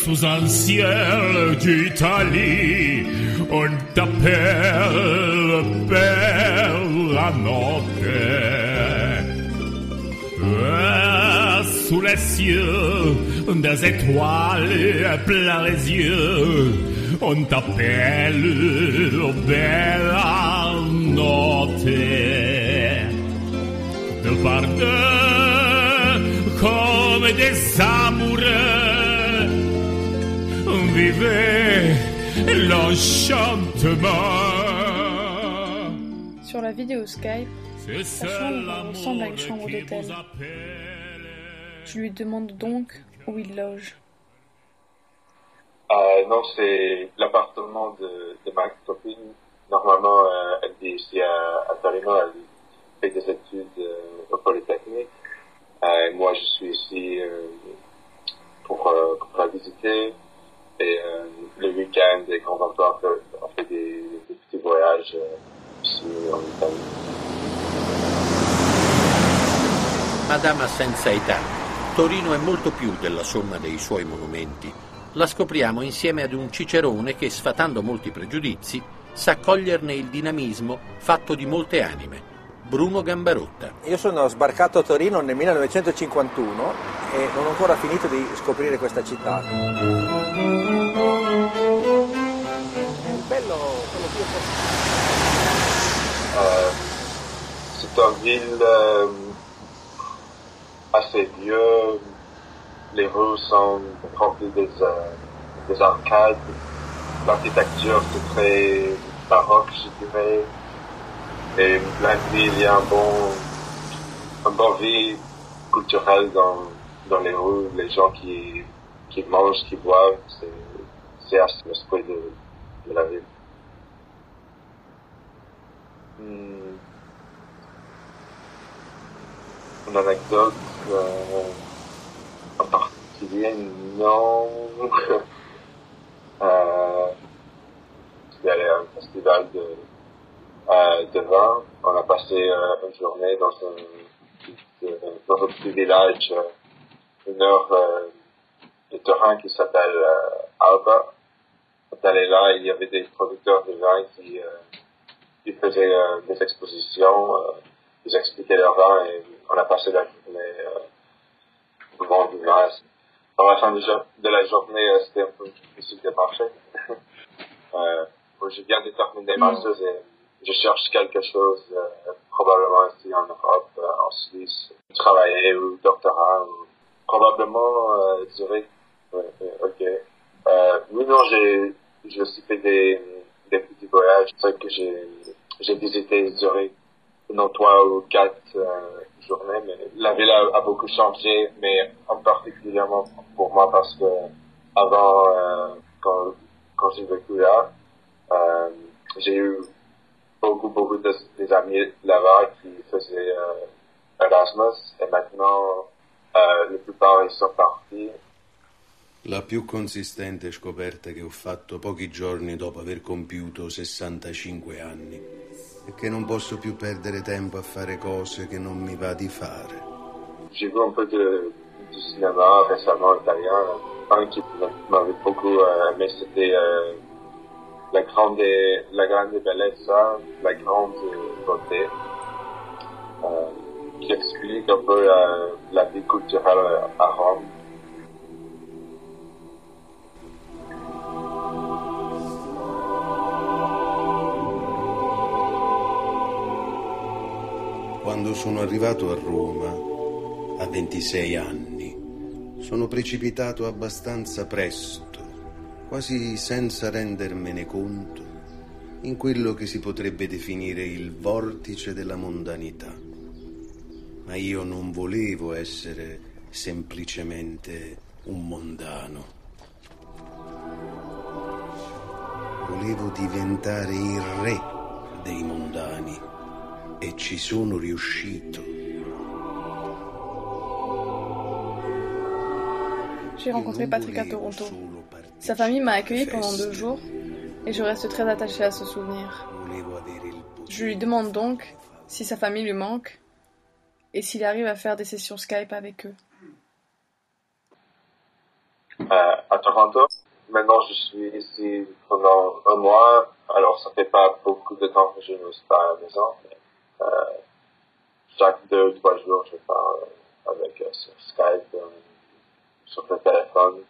sous un ciel d'Italie, on t'appelle bella notte. Sous les cieux, des étoiles plein les yeux, on t'appelle bella notte de par deux, comme des amoureux, vivez l'enchantement. Sur la vidéo Skype, seul chambre ressemble à une chambre d'hôtel. Je lui demande donc où il loge. Euh, non, c'est l'appartement de, de ma copine. Normalement, euh, elle vit ici à, Torino, elle fait des études euh, au Polytechnique. Euh, moi, je suis ici pour, pour la visiter. Et le week-end, et quand on on fait, des, petits voyages ici en Italie. Madama senza età. Torino è molto più della somma dei suoi monumenti. La scopriamo insieme ad un cicerone che, sfatando molti pregiudizi, sa coglierne il dinamismo fatto di molte anime. Bruno Gambarotta. Io sono sbarcato a Torino nel 1951 e non ho ancora finito di scoprire questa città. Il bello, quello più Euh, c'est une ville euh, assez vieux. Les rues sont remplies des, euh, des arcades. L'architecture c'est très baroque, je dirais. Et la ville, il y a un bon, un bon vie culturelle dans, dans les rues. Les gens qui, qui mangent, qui boivent, c'est, c'est assez l'esprit de, de la ville. Hmm. Une anecdote euh, en particulier, non. euh, allé à un festival de, euh, de vin. On a passé euh, une journée dans un, petit- dans un petit village, euh, une heure euh, de terrain qui s'appelle euh, Alba. On est allé là, il y avait des producteurs de vin qui, ils faisaient des expositions, ils expliquaient leur vin et on a passé la journée devant du. Dans la fin de, la journée, euh, c'était un peu difficile de marcher. euh, viens de terminer ma chose et je cherche quelque chose, euh, probablement ici en Europe, euh, en Suisse, travailler ou doctorat, ou probablement euh, Zurich. Ouais, ok. Euh, oui, non, j'ai, j'ai aussi fait des, des petits voyages. C'est vrai que j'ai, j'ai visité Zurich non, trois ou quatre euh, journées. Mais la ville a, a beaucoup changé, mais en particulièrement pour moi parce que avant, euh, quand, quand j'ai vécu là, euh, j'ai eu beaucoup, beaucoup de, des amis là-bas qui faisaient euh, Erasmus et maintenant euh, la plupart ils sont partis. La più consistente scoperta che ho fatto pochi giorni dopo aver compiuto 65 anni è che non posso più perdere tempo a fare cose che non mi va di fare. J'ai vu un peu de, du cinéma récemment italien. Un qui m'avait beaucoup aimé, c'était euh, la grande, la grande bellezza, la grande beauté, euh, qui explique un peu euh, la vie culturelle à Rome. Quando sono arrivato a Roma, a 26 anni, sono precipitato abbastanza presto, quasi senza rendermene conto, in quello che si potrebbe definire il vortice della mondanità. Ma io non volevo essere semplicemente un mondano. Volevo diventare il re dei mondani e ci sono riuscito. J'ai rencontré Patrick à Toronto. Sa famille m'a accueilli pendant deux jours et je reste très attaché à ce souvenir. Je lui demande donc si sa famille lui manque et s'il arrive à faire des sessions Skype avec eux. euh, à Toronto. Maintenant, je suis ici pendant un mois, alors ça fait pas beaucoup de temps que je ne suis pas à la maison. mais, chaque deux ou trois jours, je parle avec euh, sur Skype, euh, sur le téléphone.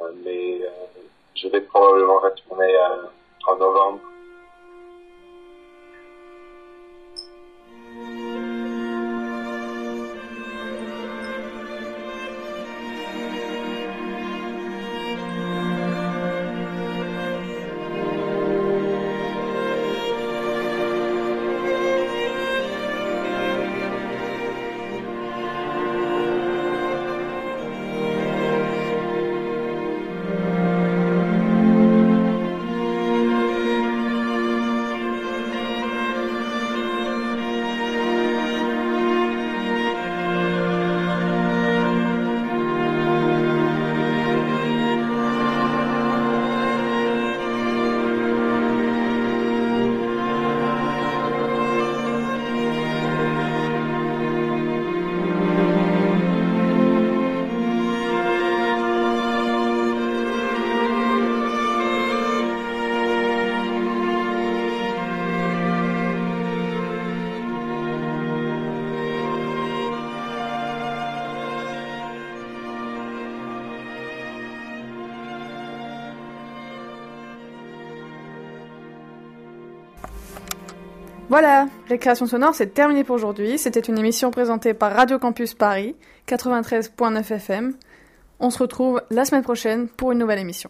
Euh, mais euh, je vais probablement retourner euh, en novembre. Voilà, Récréation sonore, c'est terminé pour aujourd'hui. C'était une émission présentée par Radio Campus Paris, 93.9 FM. On se retrouve la semaine prochaine pour une nouvelle émission.